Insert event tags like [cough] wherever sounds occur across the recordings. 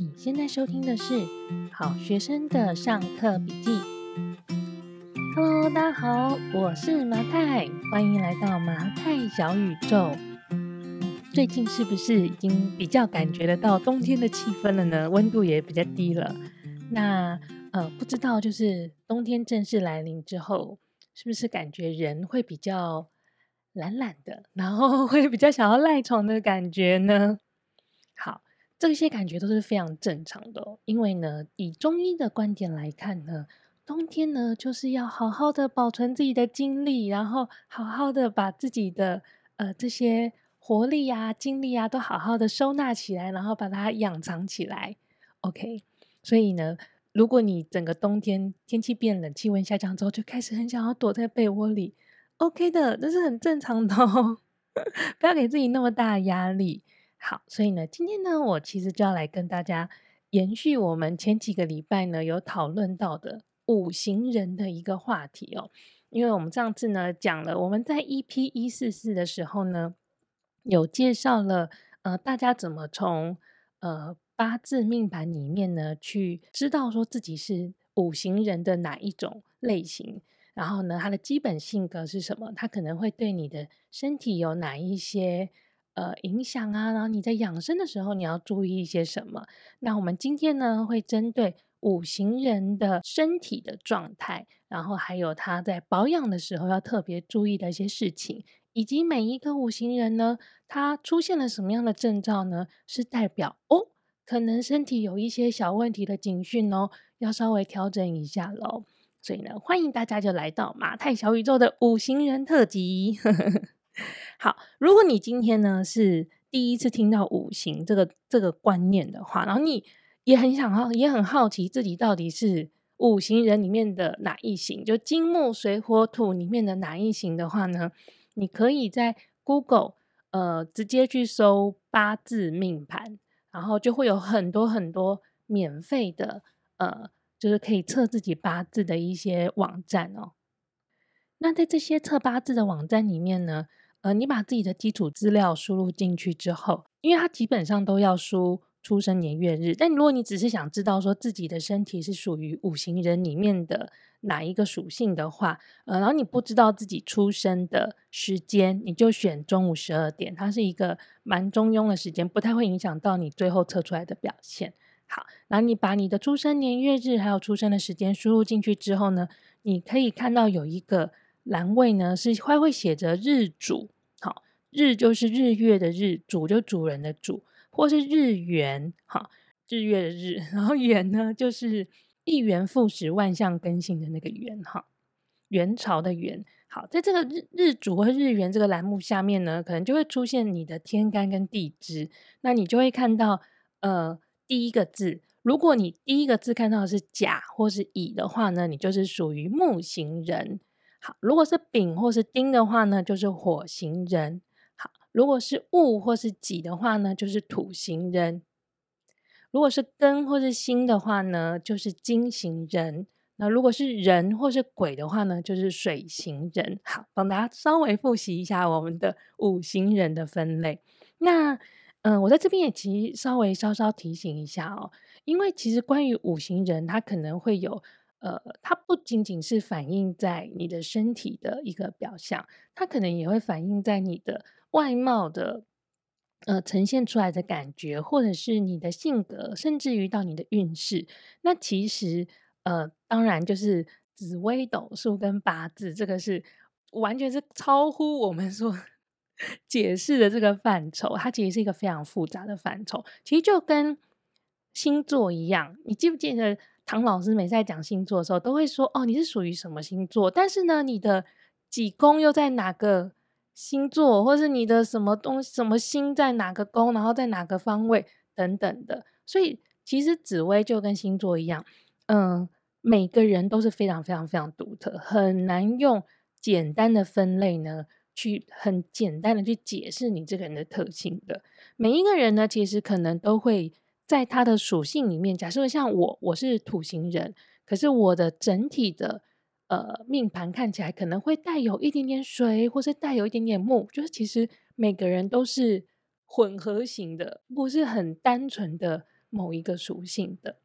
你现在收听的是好学生的上课笔记。Hello，大家好，我是麻太，欢迎来到麻太小宇宙。最近是不是已经比较感觉得到冬天的气氛了呢？温度也比较低了。那呃，不知道就是冬天正式来临之后，是不是感觉人会比较懒懒的，然后会比较想要赖床的感觉呢？这些感觉都是非常正常的哦，因为呢，以中医的观点来看呢，冬天呢就是要好好的保存自己的精力，然后好好的把自己的呃这些活力啊、精力啊都好好的收纳起来，然后把它养藏起来。OK，所以呢，如果你整个冬天天气变冷，气温下降之后，就开始很想要躲在被窝里，OK 的，这是很正常的哦，[laughs] 不要给自己那么大的压力。好，所以呢，今天呢，我其实就要来跟大家延续我们前几个礼拜呢有讨论到的五行人的一个话题哦。因为我们上次呢讲了，我们在 EP 一四四的时候呢，有介绍了呃大家怎么从呃八字命盘里面呢去知道说自己是五行人的哪一种类型，然后呢，他的基本性格是什么，他可能会对你的身体有哪一些。呃，影响啊，然后你在养生的时候，你要注意一些什么？那我们今天呢，会针对五行人的身体的状态，然后还有他在保养的时候要特别注意的一些事情，以及每一个五行人呢，他出现了什么样的征兆呢？是代表哦，可能身体有一些小问题的警讯哦，要稍微调整一下喽。所以呢，欢迎大家就来到马太小宇宙的五行人特辑。好，如果你今天呢是第一次听到五行这个这个观念的话，然后你也很想好，也很好奇自己到底是五行人里面的哪一行，就金木水火土里面的哪一行的话呢，你可以在 Google 呃直接去搜八字命盘，然后就会有很多很多免费的呃，就是可以测自己八字的一些网站哦。那在这些测八字的网站里面呢，呃，你把自己的基础资料输入进去之后，因为它基本上都要输出生年月日。但如果你只是想知道说自己的身体是属于五行人里面的哪一个属性的话，呃，然后你不知道自己出生的时间，你就选中午十二点，它是一个蛮中庸的时间，不太会影响到你最后测出来的表现。好，然后你把你的出生年月日还有出生的时间输入进去之后呢，你可以看到有一个。栏位呢是会会写着日主，好，日就是日月的日，主就主人的主，或是日元，好，日月的日，然后元呢就是一元复始，万象更新的那个元，哈，元朝的元。好，在这个日日主和日元这个栏目下面呢，可能就会出现你的天干跟地支，那你就会看到，呃，第一个字，如果你第一个字看到的是甲或是乙的话呢，你就是属于木型人。好，如果是丙或是丁的话呢，就是火型人。好，如果是戊或是己的话呢，就是土型人。如果是庚或是辛的话呢，就是金型人。那如果是壬或是癸的话呢，就是水型人。好，帮大家稍微复习一下我们的五行人的分类。那，嗯、我在这边也其实稍微稍稍提醒一下哦，因为其实关于五行人，它可能会有。呃，它不仅仅是反映在你的身体的一个表象，它可能也会反映在你的外貌的呃呈现出来的感觉，或者是你的性格，甚至于到你的运势。那其实呃，当然就是紫微斗数跟八字，这个是完全是超乎我们所 [laughs] 解释的这个范畴，它其实是一个非常复杂的范畴。其实就跟星座一样，你记不记得？唐老师每次在讲星座的时候，都会说：“哦，你是属于什么星座？但是呢，你的几宫又在哪个星座，或是你的什么东、什么星在哪个宫，然后在哪个方位等等的。所以，其实紫微就跟星座一样，嗯，每个人都是非常非常非常独特，很难用简单的分类呢，去很简单的去解释你这个人的特性的。每一个人呢，其实可能都会。”在它的属性里面，假设像我，我是土型人，可是我的整体的呃命盘看起来可能会带有一点点水，或是带有一点点木，就是其实每个人都是混合型的，不是很单纯的某一个属性的。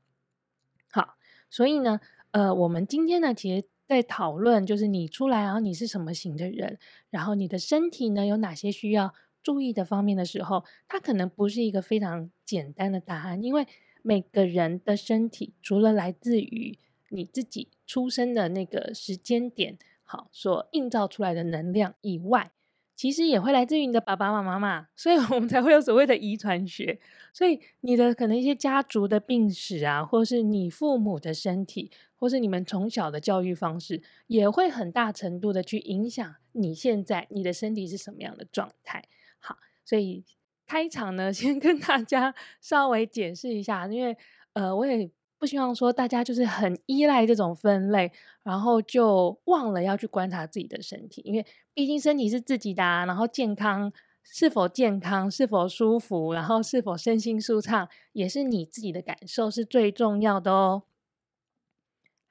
好，所以呢，呃，我们今天呢，其实在讨论就是你出来，然后你是什么型的人，然后你的身体呢有哪些需要注意的方面的时候，它可能不是一个非常简单的答案，因为每个人的身体除了来自于你自己出生的那个时间点，好，所映照出来的能量以外，其实也会来自于你的爸爸妈妈嘛，所以我们才会有所谓的遗传学。所以你的可能一些家族的病史啊，或是你父母的身体，或是你们从小的教育方式，也会很大程度的去影响你现在你的身体是什么样的状态。好，所以开场呢，[laughs] 先跟大家稍微解释一下，因为呃，我也。不希望说大家就是很依赖这种分类，然后就忘了要去观察自己的身体，因为毕竟身体是自己的啊，然后健康是否健康、是否舒服，然后是否身心舒畅，也是你自己的感受是最重要的哦。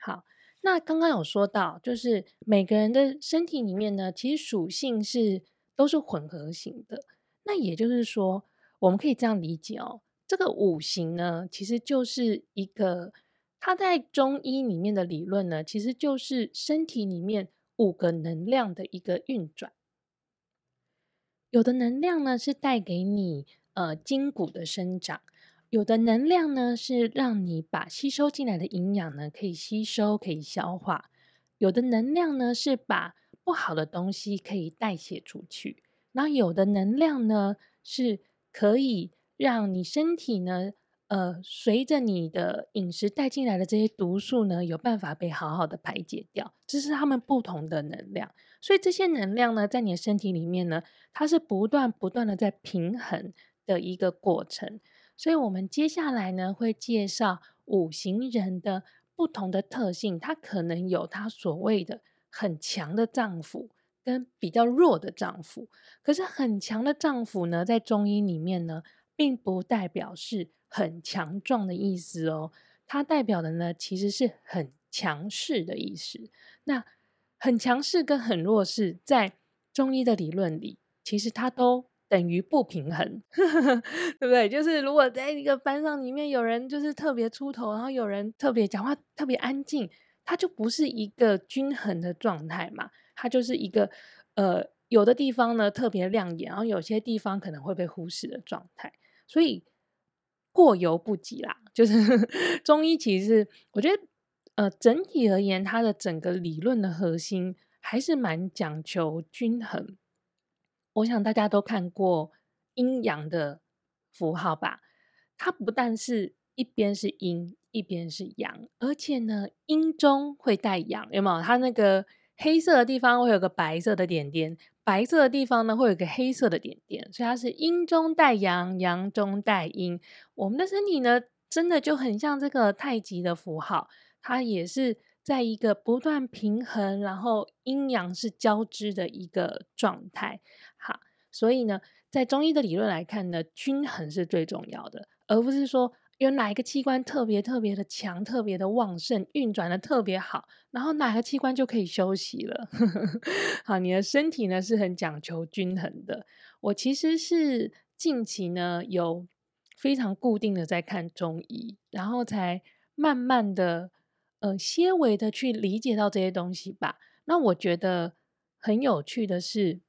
好，那刚刚有说到，就是每个人的身体里面呢，其实属性是都是混合型的，那也就是说，我们可以这样理解哦。这个五行呢，其实就是一个，它在中医里面的理论呢，其实就是身体里面五个能量的一个运转。有的能量呢是带给你呃筋骨的生长，有的能量呢是让你把吸收进来的营养呢可以吸收可以消化，有的能量呢是把不好的东西可以代谢出去，然后有的能量呢是可以。让你身体呢，呃，随着你的饮食带进来的这些毒素呢，有办法被好好的排解掉，这是他们不同的能量。所以这些能量呢，在你的身体里面呢，它是不断不断的在平衡的一个过程。所以我们接下来呢，会介绍五行人的不同的特性，它可能有它所谓的很强的脏腑跟比较弱的脏腑。可是很强的脏腑呢，在中医里面呢，并不代表是很强壮的意思哦，它代表的呢，其实是很强势的意思。那很强势跟很弱势，在中医的理论里，其实它都等于不平衡，[laughs] 对不对？就是如果在一个班上里面有人就是特别出头，然后有人特别讲话特别安静，它就不是一个均衡的状态嘛，它就是一个呃，有的地方呢特别亮眼，然后有些地方可能会被忽视的状态。所以过犹不及啦，就是 [laughs] 中医其实我觉得，呃，整体而言，它的整个理论的核心还是蛮讲求均衡。我想大家都看过阴阳的符号吧？它不但是一边是阴，一边是阳，而且呢，阴中会带阳，有没有？它那个黑色的地方会有个白色的点点。白色的地方呢，会有个黑色的点点，所以它是阴中带阳，阳中带阴。我们的身体呢，真的就很像这个太极的符号，它也是在一个不断平衡，然后阴阳是交织的一个状态。好，所以呢，在中医的理论来看呢，均衡是最重要的，而不是说。有哪一个器官特别特别的强，特别的旺盛，运转的特别好，然后哪个器官就可以休息了。[laughs] 好，你的身体呢是很讲求均衡的。我其实是近期呢有非常固定的在看中医，然后才慢慢的呃，些微的去理解到这些东西吧。那我觉得很有趣的是，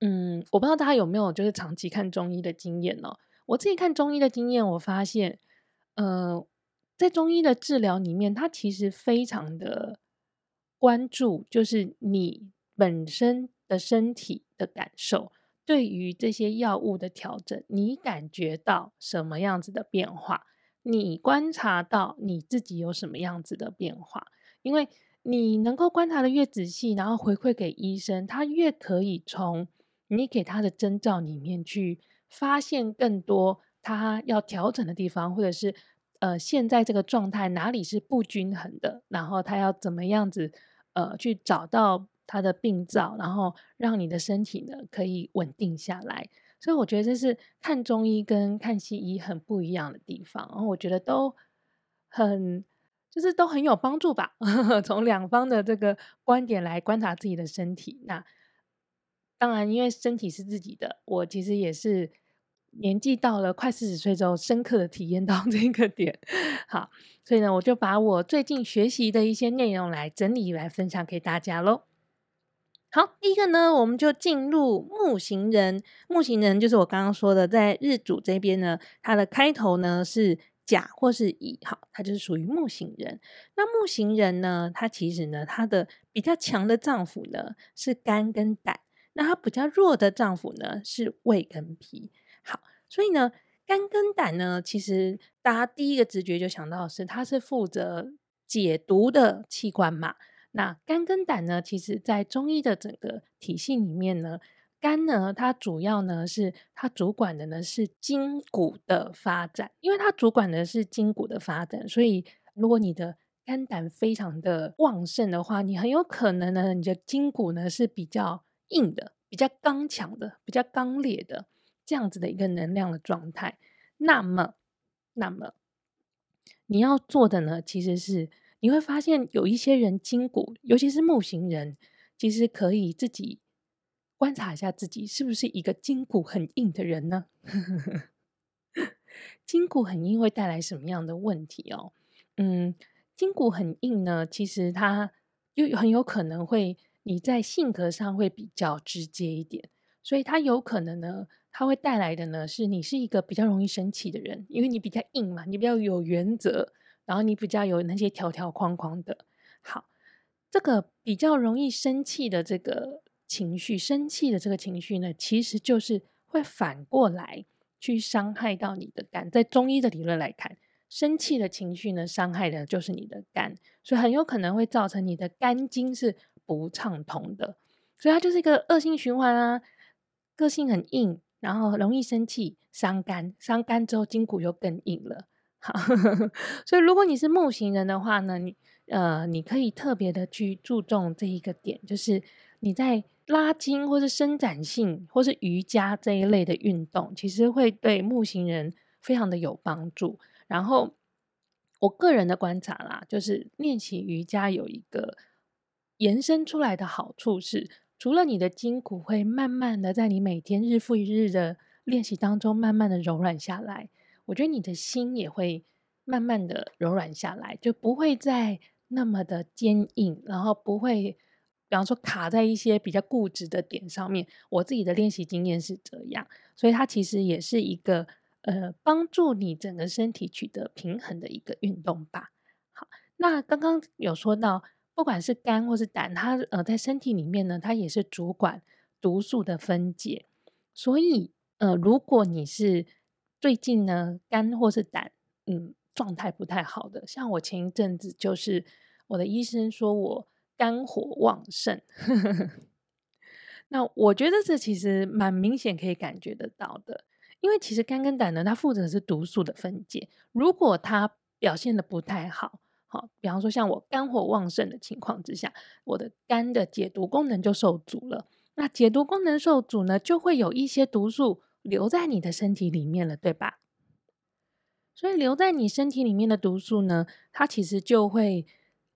嗯，我不知道大家有没有就是长期看中医的经验哦。我自己看中医的经验，我发现，呃，在中医的治疗里面，它其实非常的关注，就是你本身的身体的感受，对于这些药物的调整，你感觉到什么样子的变化？你观察到你自己有什么样子的变化？因为你能够观察的越仔细，然后回馈给医生，他越可以从你给他的征兆里面去。发现更多他要调整的地方，或者是呃，现在这个状态哪里是不均衡的，然后他要怎么样子呃，去找到他的病灶，然后让你的身体呢可以稳定下来。所以我觉得这是看中医跟看西医很不一样的地方，然后我觉得都很就是都很有帮助吧。[laughs] 从两方的这个观点来观察自己的身体，那当然因为身体是自己的，我其实也是。年纪到了快四十岁之后，深刻的体验到这个点。好，所以呢，我就把我最近学习的一些内容来整理来分享给大家喽。好，第一个呢，我们就进入木行人。木行人就是我刚刚说的，在日主这边呢，它的开头呢是甲或是乙，好，它就是属于木行人。那木行人呢，它其实呢，它的比较强的脏腑呢是肝跟胆，那它比较弱的脏腑呢是胃跟脾。好，所以呢，肝跟胆呢，其实大家第一个直觉就想到是，它是负责解毒的器官嘛。那肝跟胆呢，其实在中医的整个体系里面呢，肝呢，它主要呢是它主管的呢是筋骨的发展，因为它主管的是筋骨的发展，所以如果你的肝胆非常的旺盛的话，你很有可能呢，你的筋骨呢是比较硬的、比较刚强的、比较刚烈的这样子的一个能量的状态。那么，那么你要做的呢，其实是。你会发现有一些人筋骨，尤其是木型人，其实可以自己观察一下自己是不是一个筋骨很硬的人呢？[laughs] 筋骨很硬会带来什么样的问题哦？嗯，筋骨很硬呢，其实它又很有可能会你在性格上会比较直接一点，所以它有可能呢，它会带来的呢是你是一个比较容易生气的人，因为你比较硬嘛，你比较有原则。然后你比较有那些条条框框的，好，这个比较容易生气的这个情绪，生气的这个情绪呢，其实就是会反过来去伤害到你的肝。在中医的理论来看，生气的情绪呢，伤害的就是你的肝，所以很有可能会造成你的肝经是不畅通的，所以它就是一个恶性循环啊。个性很硬，然后容易生气，伤肝，伤肝之后筋骨又更硬了。好，[laughs] 所以如果你是木型人的话呢，你呃，你可以特别的去注重这一个点，就是你在拉筋或是伸展性或是瑜伽这一类的运动，其实会对木型人非常的有帮助。然后我个人的观察啦，就是练习瑜伽有一个延伸出来的好处是，除了你的筋骨会慢慢的在你每天日复一日的练习当中慢慢的柔软下来。我觉得你的心也会慢慢的柔软下来，就不会再那么的坚硬，然后不会，比方说卡在一些比较固执的点上面。我自己的练习经验是这样，所以它其实也是一个呃帮助你整个身体取得平衡的一个运动吧。好，那刚刚有说到，不管是肝或是胆，它呃在身体里面呢，它也是主管毒素的分解，所以呃如果你是最近呢，肝或是胆，嗯，状态不太好的。像我前一阵子，就是我的医生说我肝火旺盛，[laughs] 那我觉得这其实蛮明显可以感觉得到的。因为其实肝跟胆呢，它负责的是毒素的分解。如果它表现得不太好，好，比方说像我肝火旺盛的情况之下，我的肝的解毒功能就受阻了。那解毒功能受阻呢，就会有一些毒素。留在你的身体里面了，对吧？所以留在你身体里面的毒素呢，它其实就会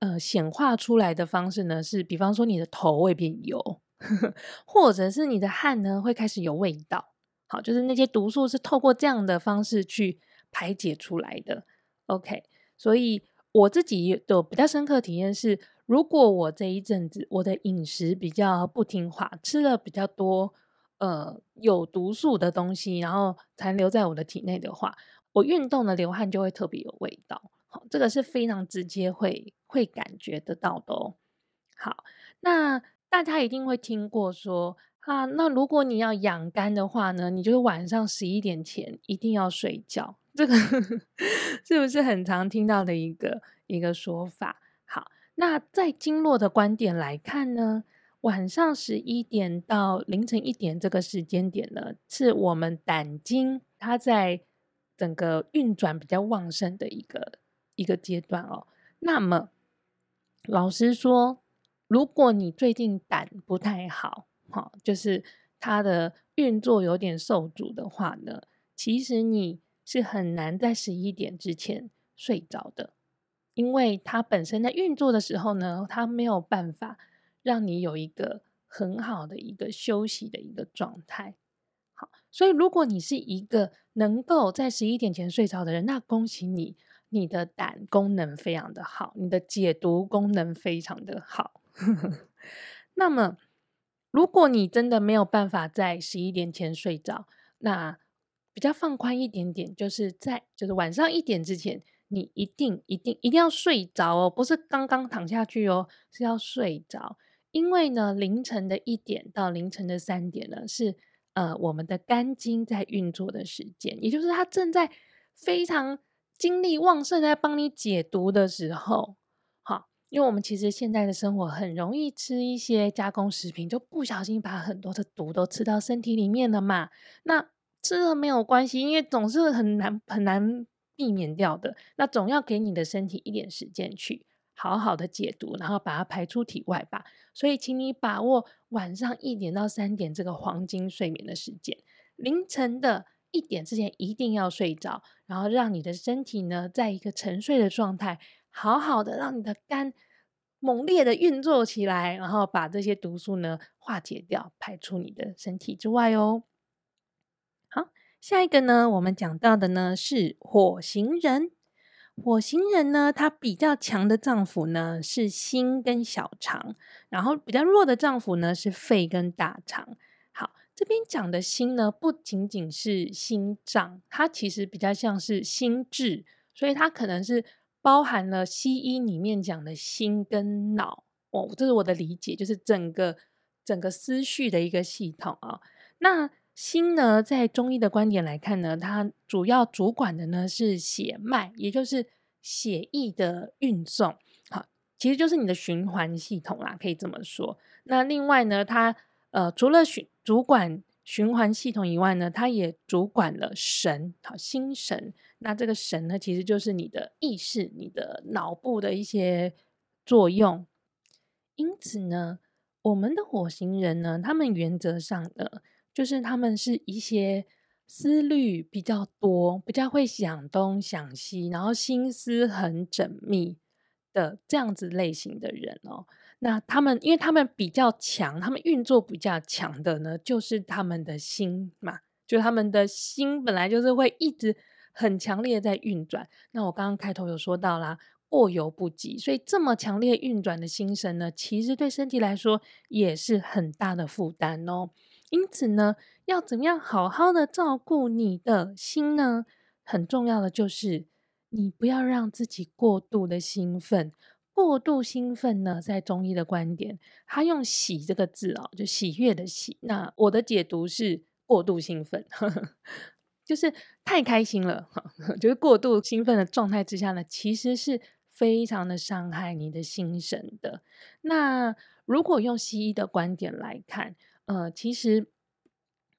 呃显化出来的方式呢，是比方说你的头会变油，[laughs] 或者是你的汗呢会开始有味道。好，就是那些毒素是透过这样的方式去排解出来的。OK，所以我自己的比较深刻体验是，如果我这一阵子我的饮食比较不听话，吃了比较多。呃，有毒素的东西，然后残留在我的体内的话，我运动的流汗就会特别有味道。好，这个是非常直接会会感觉得到的哦。好，那大家一定会听过说啊，那如果你要养肝的话呢，你就是晚上十一点前一定要睡觉。这个 [laughs] 是不是很常听到的一个一个说法？好，那在经络的观点来看呢？晚上十一点到凌晨一点这个时间点呢，是我们胆经它在整个运转比较旺盛的一个一个阶段哦。那么，老实说，如果你最近胆不太好，哈，就是它的运作有点受阻的话呢，其实你是很难在十一点之前睡着的，因为它本身在运作的时候呢，它没有办法。让你有一个很好的一个休息的一个状态，好，所以，如果你是一个能够在十一点前睡着的人，那恭喜你，你的胆功能非常的好，你的解毒功能非常的好。[laughs] 那么，如果你真的没有办法在十一点前睡着，那比较放宽一点点，就是在就是晚上一点之前，你一定一定一定要睡着哦，不是刚刚躺下去哦，是要睡着。因为呢，凌晨的一点到凌晨的三点呢，是呃我们的肝经在运作的时间，也就是它正在非常精力旺盛在帮你解毒的时候。好，因为我们其实现在的生活很容易吃一些加工食品，就不小心把很多的毒都吃到身体里面了嘛。那吃了没有关系，因为总是很难很难避免掉的。那总要给你的身体一点时间去。好好的解毒，然后把它排出体外吧。所以，请你把握晚上一点到三点这个黄金睡眠的时间，凌晨的一点之前一定要睡着，然后让你的身体呢，在一个沉睡的状态，好好的让你的肝猛烈的运作起来，然后把这些毒素呢化解掉，排出你的身体之外哦。下一个呢，我们讲到的呢是火星人。火星人呢，他比较强的脏腑呢是心跟小肠，然后比较弱的脏腑呢是肺跟大肠。好，这边讲的心呢，不仅仅是心脏，它其实比较像是心智，所以它可能是包含了西医里面讲的心跟脑。哦，这是我的理解，就是整个整个思绪的一个系统啊、那心呢，在中医的观点来看呢，它主要主管的呢是血脉，也就是血液的运送。好，其实就是你的循环系统啦，可以这么说。那另外呢，它呃除了循主管循环系统以外呢，它也主管了神，好，心神。那这个神呢，其实就是你的意识、你的脑部的一些作用。因此呢，我们的火星人呢，他们原则上呢。就是他们是一些思虑比较多、比较会想东想西，然后心思很缜密的这样子类型的人哦。那他们，因为他们比较强，他们运作比较强的呢，就是他们的心嘛，就他们的心本来就是会一直很强烈在运转。那我刚刚开头有说到啦，过犹不及，所以这么强烈运转的心神呢，其实对身体来说也是很大的负担哦。因此呢，要怎么样好好的照顾你的心呢？很重要的就是，你不要让自己过度的兴奋。过度兴奋呢，在中医的观点，他用“喜”这个字哦，就喜悦的“喜”。那我的解读是过度兴奋，[laughs] 就是太开心了，[laughs] 就是过度兴奋的状态之下呢，其实是非常的伤害你的心神的。那如果用西医的观点来看，呃，其实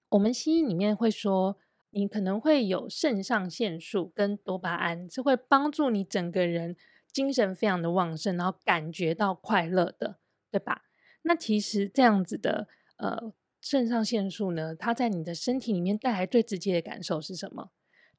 我们西医里面会说，你可能会有肾上腺素跟多巴胺，是会帮助你整个人精神非常的旺盛，然后感觉到快乐的，对吧？那其实这样子的呃肾上腺素呢，它在你的身体里面带来最直接的感受是什么？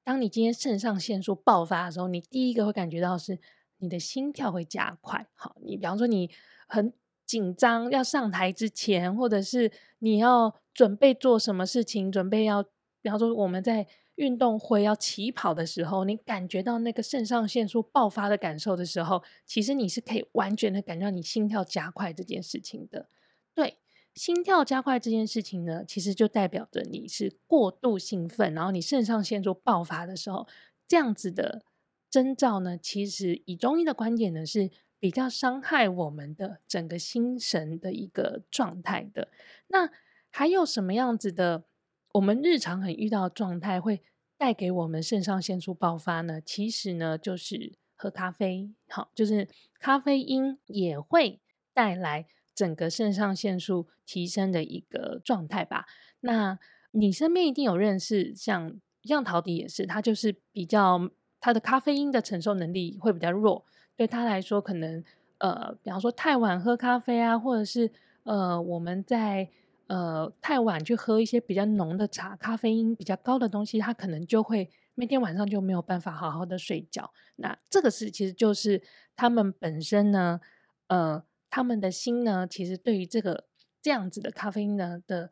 当你今天肾上腺素爆发的时候，你第一个会感觉到是你的心跳会加快。好，你比方说你很。紧张要上台之前，或者是你要准备做什么事情，准备要，比方说我们在运动会要起跑的时候，你感觉到那个肾上腺素爆发的感受的时候，其实你是可以完全的感觉到你心跳加快这件事情的。对，心跳加快这件事情呢，其实就代表着你是过度兴奋，然后你肾上腺素爆发的时候，这样子的征兆呢，其实以中医的观点呢是。比较伤害我们的整个心神的一个状态的，那还有什么样子的？我们日常很遇到的状态会带给我们肾上腺素爆发呢？其实呢，就是喝咖啡，好，就是咖啡因也会带来整个肾上腺素提升的一个状态吧。那你身边一定有认识，像像陶迪也是，他就是比较他的咖啡因的承受能力会比较弱。对他来说，可能呃，比方说太晚喝咖啡啊，或者是呃，我们在呃太晚去喝一些比较浓的茶，咖啡因比较高的东西，他可能就会那天晚上就没有办法好好的睡觉。那这个是其实就是他们本身呢，呃，他们的心呢，其实对于这个这样子的咖啡因呢的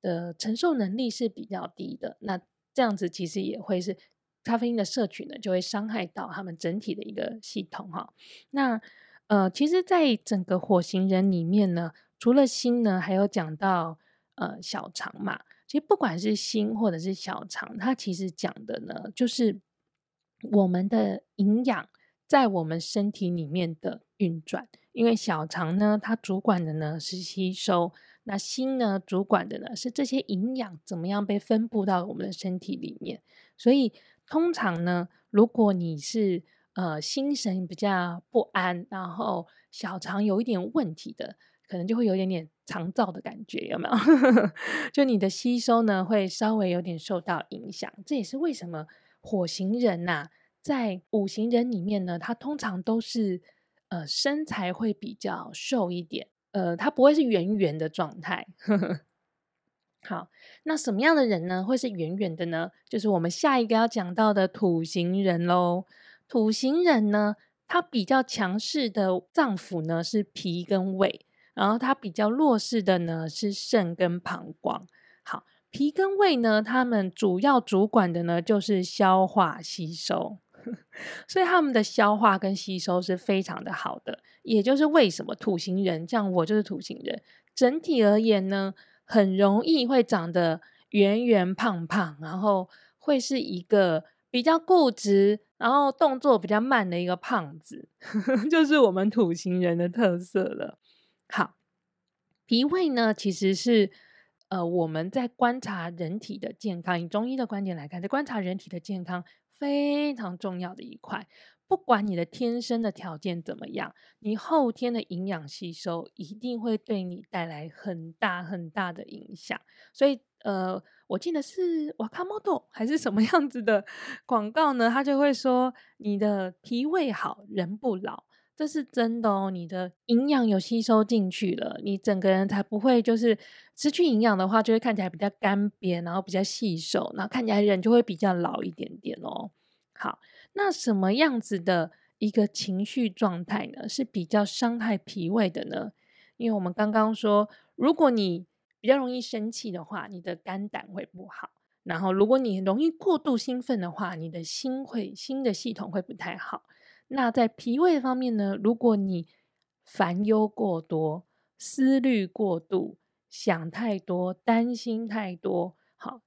的承受能力是比较低的。那这样子其实也会是咖啡因的摄取呢，就会伤害到他们整体的一个系统哈。那呃，其实，在整个火星人里面呢，除了心呢，还有讲到呃小肠嘛。其实不管是心或者是小肠，它其实讲的呢，就是我们的营养在我们身体里面的运转。因为小肠呢，它主管的呢是吸收；那心呢，主管的呢是这些营养怎么样被分布到我们的身体里面。所以通常呢，如果你是呃心神比较不安，然后小肠有一点问题的，可能就会有一点点肠燥的感觉，有没有？[laughs] 就你的吸收呢，会稍微有点受到影响。这也是为什么火型人呐、在五行人里面呢，他通常都是呃身材会比较瘦一点，呃，他不会是圆圆的状态。呵 [laughs] 呵好，那什么样的人呢，会是圆圆的呢？就是我们下一个要讲到的土型人喽。土型人呢，他比较强势的脏腑呢是脾跟胃。然后他比较弱势的呢是肾跟膀胱。好，脾跟胃呢，他们主要主管的呢就是消化吸收，[laughs] 所以他们的消化跟吸收是非常的好的。也就是为什么土型人，像我就是土型人，整体而言呢，很容易会长得圆圆胖胖，然后会是一个比较固执，然后动作比较慢的一个胖子，[laughs] 就是我们土型人的特色了。好，脾胃呢，其实是呃我们在观察人体的健康，以中医的观点来看，在观察人体的健康非常重要的一块。不管你的天生的条件怎么样，你后天的营养吸收一定会对你带来很大很大的影响。所以呃，我记得是瓦卡莫多还是什么样子的 [laughs] 广告呢？他就会说，你的脾胃好，人不老。这是真的哦，你的营养有吸收进去了，你整个人才不会就是失去营养的话，就会看起来比较干瘪，然后比较细瘦，然后看起来人就会比较老一点点哦。好，那什么样子的一个情绪状态呢？是比较伤害脾胃的呢？因为我们刚刚说，如果你比较容易生气的话，你的肝胆会不好；然后如果你容易过度兴奋的话，你的心会心的系统会不太好。那在脾胃方面呢？如果你烦忧过多、思虑过度、想太多、担心太多，好，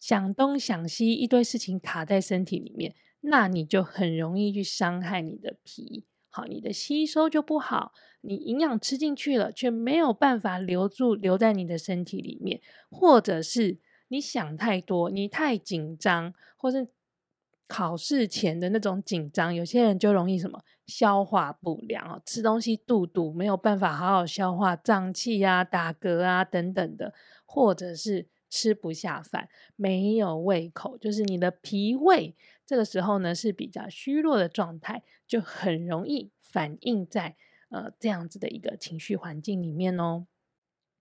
想东想西，一堆事情卡在身体里面，那你就很容易去伤害你的脾。好，你的吸收就不好，你营养吃进去了，却没有办法留住，留在你的身体里面，或者是你想太多，你太紧张，或是。考试前的那种紧张，有些人就容易什么消化不良啊，吃东西肚肚没有办法好好消化，胀气啊、打嗝啊等等的，或者是吃不下饭，没有胃口，就是你的脾胃这个时候呢是比较虚弱的状态，就很容易反映在呃这样子的一个情绪环境里面哦。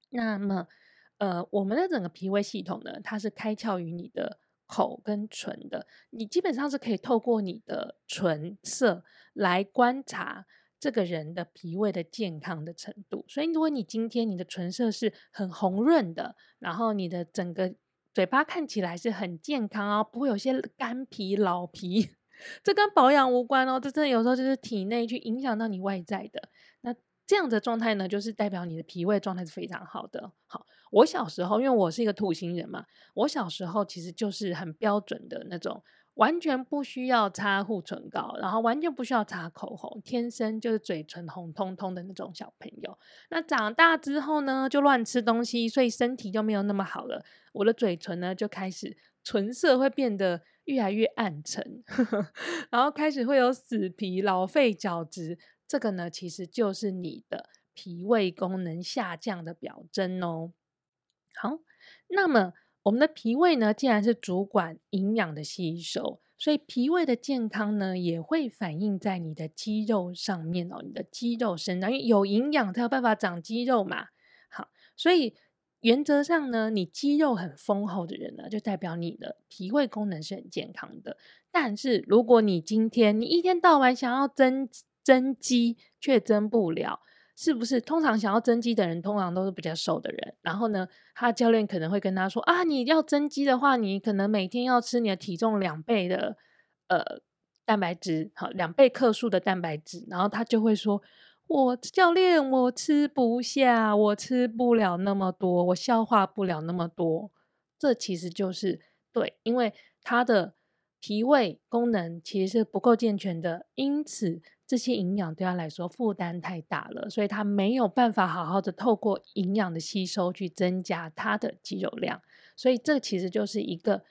那么呃，我们的整个脾胃系统呢，它是开窍于你的。口跟唇的，你基本上是可以透过你的唇色来观察这个人的脾胃的健康的程度。所以，如果你今天你的唇色是很红润的，然后你的整个嘴巴看起来是很健康哦，不会有些干皮、老皮，[laughs] 这跟保养无关哦，这真的有时候就是体内去影响到你外在的。那这样的状态呢，就是代表你的脾胃状态是非常好的。好。我小时候，因为我是一个土星人嘛，我小时候其实就是很标准的那种，完全不需要擦护唇膏，然后完全不需要擦口红，天生就是嘴唇红彤彤的那种小朋友。那长大之后呢，就乱吃东西，所以身体就没有那么好了。我的嘴唇呢，就开始唇色会变得越来越暗沉，[laughs] 然后开始会有死皮、老废角质。这个呢，其实就是你的脾胃功能下降的表征哦。好，那么我们的脾胃呢，既然是主管营养的吸收，所以脾胃的健康呢，也会反映在你的肌肉上面哦。你的肌肉生长，因为有营养才有办法长肌肉嘛。好，所以原则上呢，你肌肉很丰厚的人呢，就代表你的脾胃功能是很健康的。但是如果你今天你一天到晚想要增增肌，却增不了。是不是？通常想要增肌的人，通常都是比较瘦的人。然后呢，他教练可能会跟他说：“啊，你要增肌的话，你可能每天要吃你的体重两倍的呃蛋白质，好，两倍克数的蛋白质。”然后他就会说：“我教练，我吃不下，我吃不了那么多，我消化不了那么多。”这其实就是对，因为他的脾胃功能其实是不够健全的，因此。这些营养对他来说负担太大了，所以他没有办法好好的透过营养的吸收去增加他的肌肉量。所以这其实就是一个，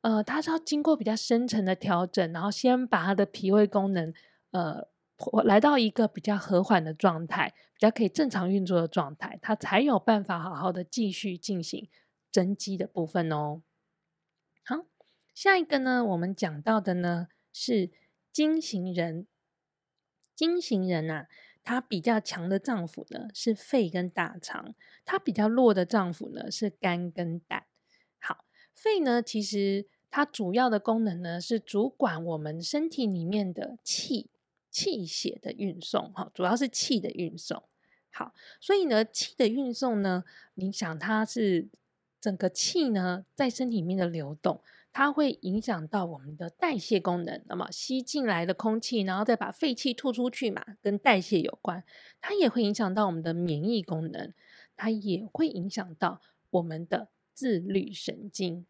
呃，他是要经过比较深层的调整，然后先把他的脾胃功能，呃，来到一个比较和缓的状态，比较可以正常运作的状态，他才有办法好好的继续进行增肌的部分哦。好，下一个呢，我们讲到的呢是金型人。金型人啊，他比较强的脏腑呢是肺跟大肠，他比较弱的脏腑呢是肝跟胆。好，肺呢，其实它主要的功能呢是主管我们身体里面的气气血的运送，哈，主要是气的运送。好，所以呢，气的运送呢，你想它是整个气呢在身体里面的流动。它会影响到我们的代谢功能，那么吸进来的空气，然后再把废气吐出去嘛，跟代谢有关。它也会影响到我们的免疫功能，它也会影响到我们的自律神经。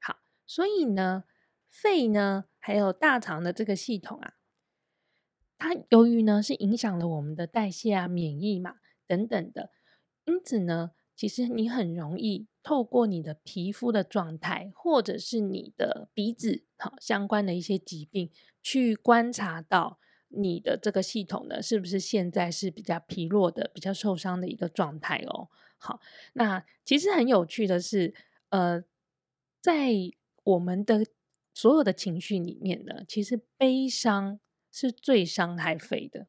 好，所以呢，肺呢，还有大肠的这个系统啊，它由于呢是影响了我们的代谢啊、免疫嘛等等的，因此呢。其实你很容易透过你的皮肤的状态，或者是你的鼻子好相关的一些疾病，去观察到你的这个系统呢，是不是现在是比较疲弱的、比较受伤的一个状态哦。好，那其实很有趣的是，呃，在我们的所有的情绪里面呢，其实悲伤是最伤害肺的。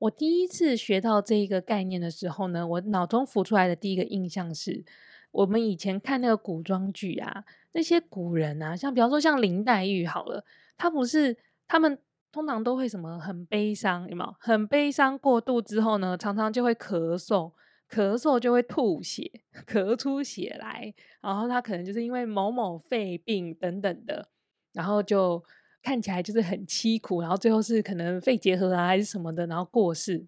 我第一次学到这一个概念的时候呢，我脑中浮出来的第一个印象是，我们以前看那个古装剧啊，那些古人啊，像比方说像林黛玉好了，她不是他们通常都会什么很悲伤，有没有？很悲伤过度之后呢，常常就会咳嗽，咳嗽就会吐血，咳出血来，然后他可能就是因为某某肺病等等的，然后就。看起来就是很凄苦，然后最后是可能肺结核啊还是什么的，然后过世。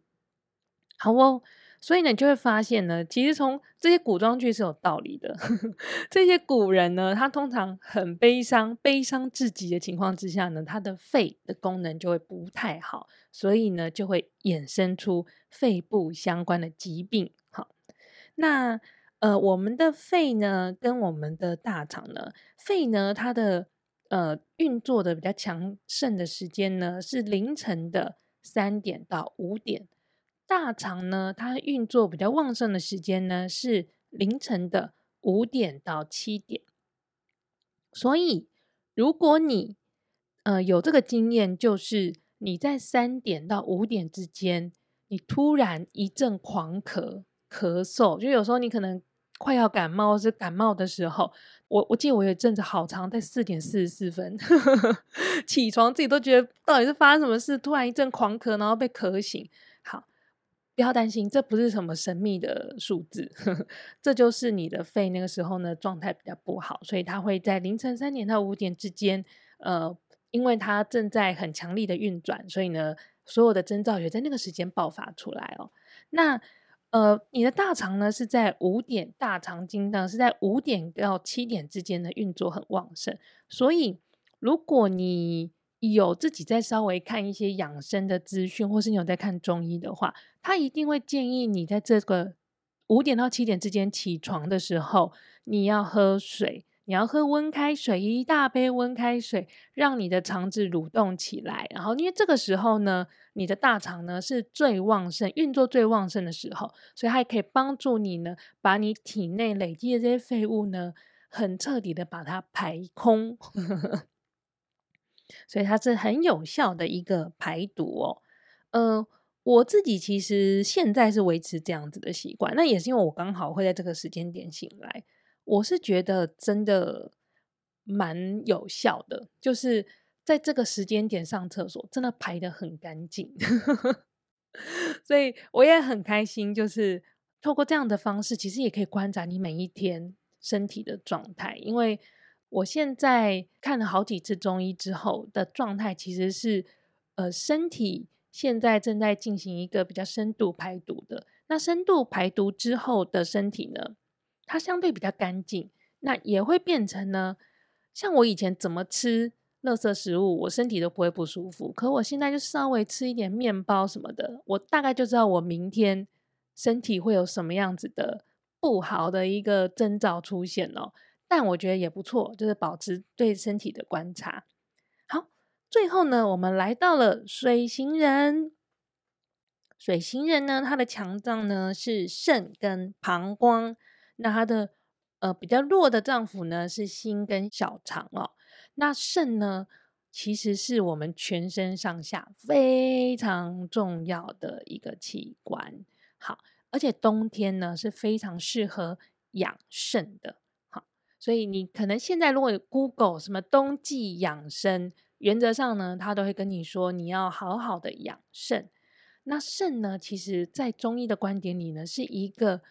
好哦，所以呢，你就会发现呢，其实从这些古装剧是有道理的。[laughs] 这些古人呢，他通常很悲伤，悲伤至极的情况之下呢，他的肺的功能就会不太好，所以呢，就会衍生出肺部相关的疾病。好，那呃，我们的肺呢，跟我们的大肠呢，肺呢，它的。呃，运作的比较强盛的时间呢，是凌晨的三点到五点。大肠呢，它运作比较旺盛的时间呢，是凌晨的五点到七点。所以，如果你呃有这个经验，就是你在三点到五点之间，你突然一阵狂咳咳嗽，就有时候你可能。快要感冒或是感冒的时候，我我记得我有一阵子好长，在四点四十四分 [laughs] 起床，自己都觉得到底是发生什么事，突然一阵狂咳，然后被咳醒。不要担心，这不是什么神秘的数字，[laughs] 这就是你的肺那个时候呢状态比较不好，所以它会在凌晨三点到五点之间，呃，因为它正在很强力的运转，所以呢，所有的征兆也在那个时间爆发出来哦。那呃，你的大肠呢是在五点，大肠经呢是在五点到七点之间的运作很旺盛，所以如果你有自己在稍微看一些养生的资讯，或是你有在看中医的话，他一定会建议你在这个五点到七点之间起床的时候，你要喝水。你要喝温开水，一大杯温开水，让你的肠子蠕动起来。然后，因为这个时候呢，你的大肠呢是最旺盛、运作最旺盛的时候，所以它也可以帮助你呢，把你体内累积的这些废物呢，很彻底的把它排空。所以它是很有效的一个排毒哦。呃，我自己其实现在是维持这样子的习惯，那也是因为我刚好会在这个时间点醒来。我是觉得真的蛮有效的，就是在这个时间点上厕所，真的排得很干净。[laughs] 所以我也很开心，就是透过这样的方式，其实也可以观察你每一天身体的状态。因为我现在看了好几次中医之后的状态，其实是呃身体现在正在进行一个比较深度排毒的。那深度排毒之后的身体呢，它相对比较干净，那也会变成呢，像我以前怎么吃。垃圾食物，我身体都不会不舒服。可我现在就稍微吃一点面包什么的，我大概就知道我明天身体会有什么样子的不好的一个征兆出现了。但我觉得也不错，就是保持对身体的观察。好，最后呢，我们来到了水型人。水型人呢，他的强脏呢是肾跟膀胱，那他的呃比较弱的脏腑呢是心跟小肠哦。那肾呢，其实是我们全身上下非常重要的一个器官。好，而且冬天呢是非常适合养肾的。所以你可能现在如果 Google 什么冬季养生，原则上呢，他都会跟你说你要好好的养肾。那肾呢，其实在中医的观点里呢，是一个。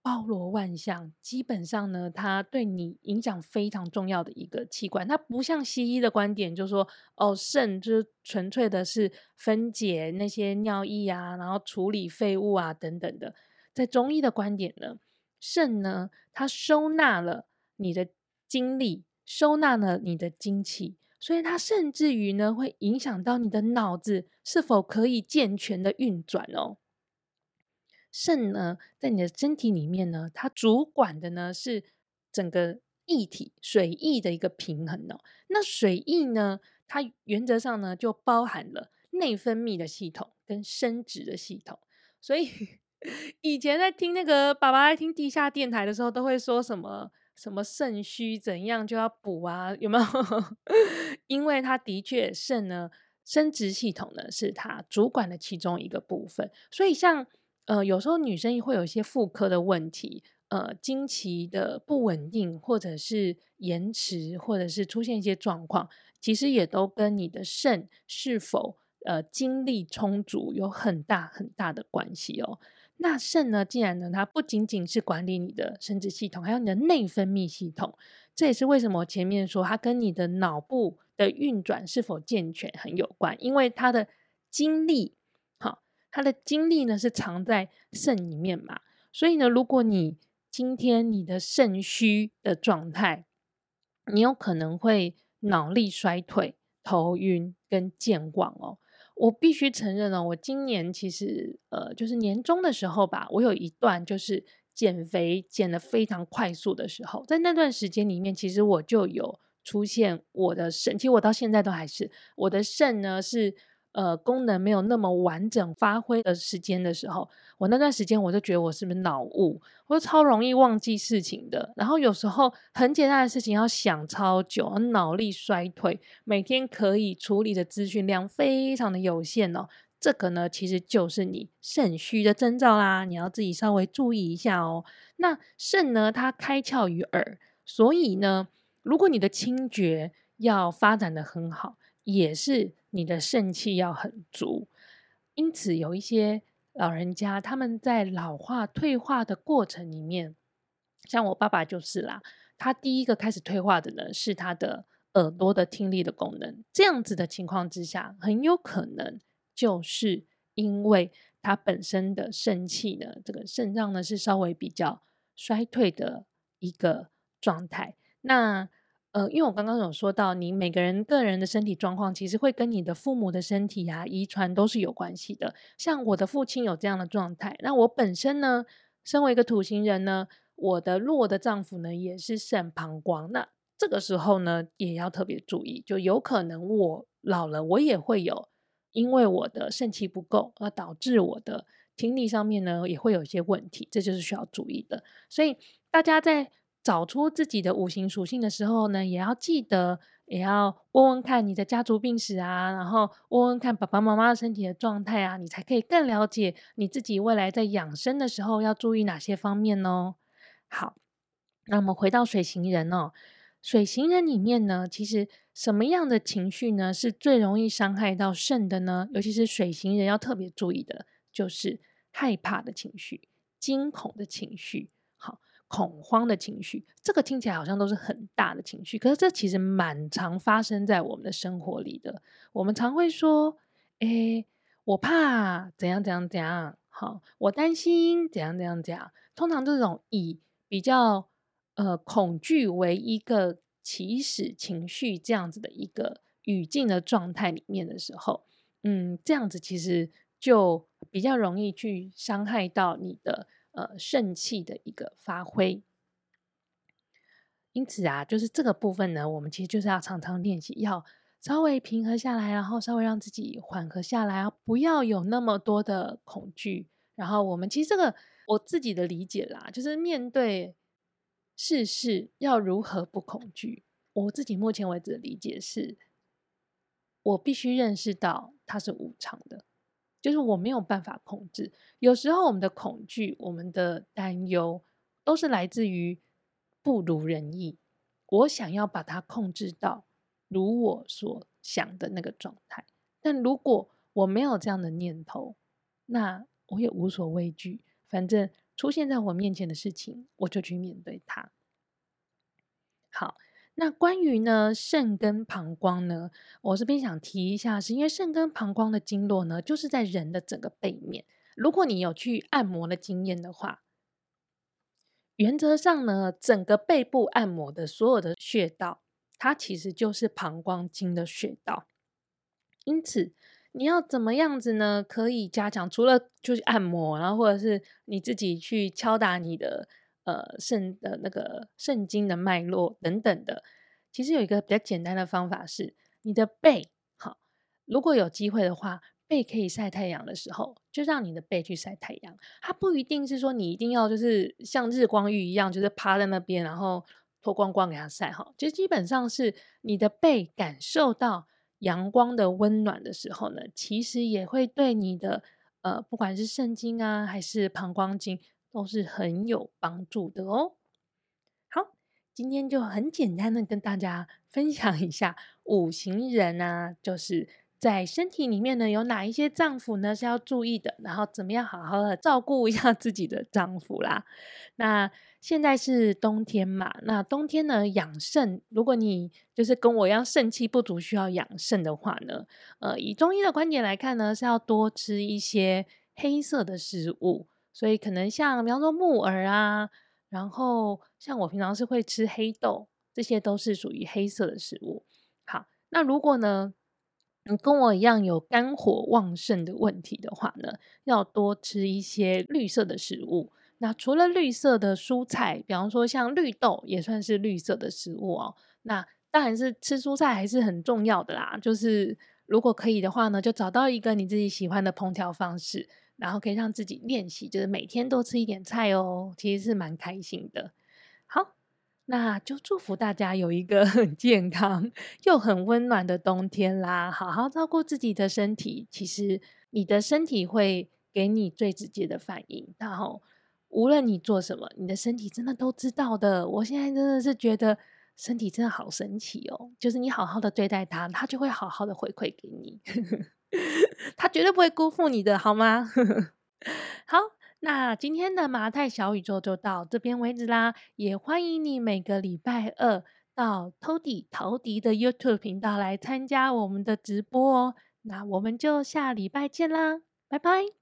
包罗万象，基本上呢，它对你影响非常重要的一个器官。它不像西医的观点，就说哦，肾就是纯粹的是分解那些尿液啊，然后处理废物啊等等的。在中医的观点呢，肾呢，它收纳了你的精力，收纳了你的精气，所以它甚至于呢，会影响到你的脑子是否可以健全的运转哦。肾呢，在你的身体里面呢，它主管的呢是整个液体水液的一个平衡哦。那水液呢，它原则上呢就包含了内分泌的系统跟生殖的系统。所以 [laughs] 以前在听那个爸爸在听地下电台的时候，都会说什么什么肾虚怎样就要补啊，有没有？[laughs] 因为他的确肾呢，生殖系统呢是他主管的其中一个部分，所以像。呃，有时候女生会有一些妇科的问题，呃，经期的不稳定，或者是延迟，或者是出现一些状况，其实也都跟你的肾是否呃精力充足有很大很大的关系哦。那肾呢，既然呢，它不仅仅是管理你的生殖系统，还有你的内分泌系统，这也是为什么前面说它跟你的脑部的运转是否健全很有关，因为它的精力。好它的精力呢是藏在肾里面嘛，所以呢，如果你今天你的肾虚的状态，你有可能会脑力衰退、头晕跟健忘哦。我必须承认呢，我今年其实呃，就是年终的时候吧，我有一段就是减肥减的非常快速的时候，在那段时间里面，其实我就有出现我的肾，其实我到现在都还是我的肾呢是。呃，功能没有那么完整发挥的时间的时候，我那段时间我就觉得我是不是脑雾，我就超容易忘记事情的。然后有时候很简单的事情要想超久，脑力衰退，每天可以处理的资讯量非常的有限哦。这个呢，其实就是你肾虚的征兆啦，你要自己稍微注意一下哦。那肾呢，它开窍于耳，所以呢，如果你的听觉要发展的很好，也是。你的肾气要很足，因此有一些老人家他们在老化退化的过程里面，像我爸爸就是啦，他第一个开始退化的呢是他的耳朵的听力的功能，这样子的情况之下，很有可能就是因为他本身的肾气呢，这个肾脏呢是稍微比较衰退的一个状态，那。呃，因为我刚刚有说到，你每个人个人的身体状况，其实会跟你的父母的身体啊、遗传都是有关系的。像我的父亲有这样的状态，那我本身呢，身为一个土型人呢，我的弱的脏腑呢也是肾膀胱。那这个时候呢，也要特别注意，就有可能我老了，我也会有，因为我的肾气不够，而导致我的听力上面呢也会有一些问题，这就是需要注意的。所以大家在。找出自己的五行属性的时候呢，也要记得，也要问问看你的家族病史啊，然后问问看爸爸妈妈的身体的状态啊，你才可以更了解你自己未来在养生的时候要注意哪些方面哦。好，那我们回到水型人哦，水型人里面呢，其实什么样的情绪呢是最容易伤害到肾的呢？尤其是水型人要特别注意的，就是害怕的情绪、惊恐的情绪、恐慌的情绪。这个听起来好像都是很大的情绪，可是这其实蛮常发生在我们的生活里的。我们常会说：“诶，我怕怎样怎样怎样。”好，我担心怎样怎样怎样。通常这种以比较呃恐惧为一个起始情绪这样子的一个语境的状态里面的时候，嗯，这样子其实就比较容易去伤害到你的呃肾气的一个发挥。因此啊，就是这个部分呢，我们其实就是要常常练习，要稍微平和下来，然后稍微让自己缓和下来，不要有那么多的恐惧。然后我们其实这个。我自己的理解啦，就是面对世事要如何不恐惧。我自己目前为止的理解是，我必须认识到它是无常的，就是我没有办法控制。有时候我们的恐惧、我们的担忧，都是来自于不如人意。我想要把它控制到如我所想的那个状态，但如果我没有这样的念头，那我也无所畏惧。反正出现在我面前的事情，我就去面对它。好，那关于呢肾跟膀胱呢，我这边想提一下，是因为肾跟膀胱的经络呢，就是在人的整个背面。如果你有去按摩的经验的话，原则上呢，整个背部按摩的所有的穴道，它其实就是膀胱经的穴道。因此，你要怎么样子呢？可以加强，除了就是按摩，然后或者是你自己去敲打你的呃肾的那个肾经的脉络等等的。其实有一个比较简单的方法是，你的背好，如果有机会的话，背可以晒太阳的时候，就让你的背去晒太阳。它不一定是说你一定要就是像日光浴一样，就是趴在那边，然后脱光光给它晒好。其实基本上是你的背感受到。阳光的温暖的时候呢，其实也会对你的呃，不管是肾经啊，还是膀胱经，都是很有帮助的哦。好，今天就很简单的跟大家分享一下五行人啊，就是。在身体里面呢，有哪一些脏腑呢是要注意的？然后怎么样好好的照顾一下自己的脏腑啦？那现在是冬天嘛，那冬天呢养肾，如果你就是跟我一样肾气不足需要养肾的话呢，呃，以中医的观点来看呢，是要多吃一些黑色的食物，所以可能像比方说木耳啊，然后像我平常是会吃黑豆，这些都是属于黑色的食物。好，那如果呢，你跟我一样有肝火旺盛的问题的话呢，要多吃一些绿色的食物。那除了绿色的蔬菜，比方说像绿豆也算是绿色的食物哦。那当然是吃蔬菜还是很重要的啦。就是如果可以的话呢，就找到一个你自己喜欢的烹调方式，然后可以让自己练习，就是每天多吃一点菜哦，其实是蛮开心的。好。那就祝福大家有一个很 [laughs] 健康又很温暖的冬天啦！好好照顾自己的身体，其实你的身体会给你最直接的反应。然后无论你做什么，你的身体真的都知道的。我现在真的是觉得身体真的好神奇哦！就是你好好的对待它，它就会好好的回馈给你，他绝对不会辜负你的，好吗？[laughs] 好。那今天的麻太小宇宙就到这边为止啦，也欢迎你每个礼拜二到陶迪陶迪的 YouTube 频道来参加我们的直播哦。那我们就下礼拜见啦，拜拜。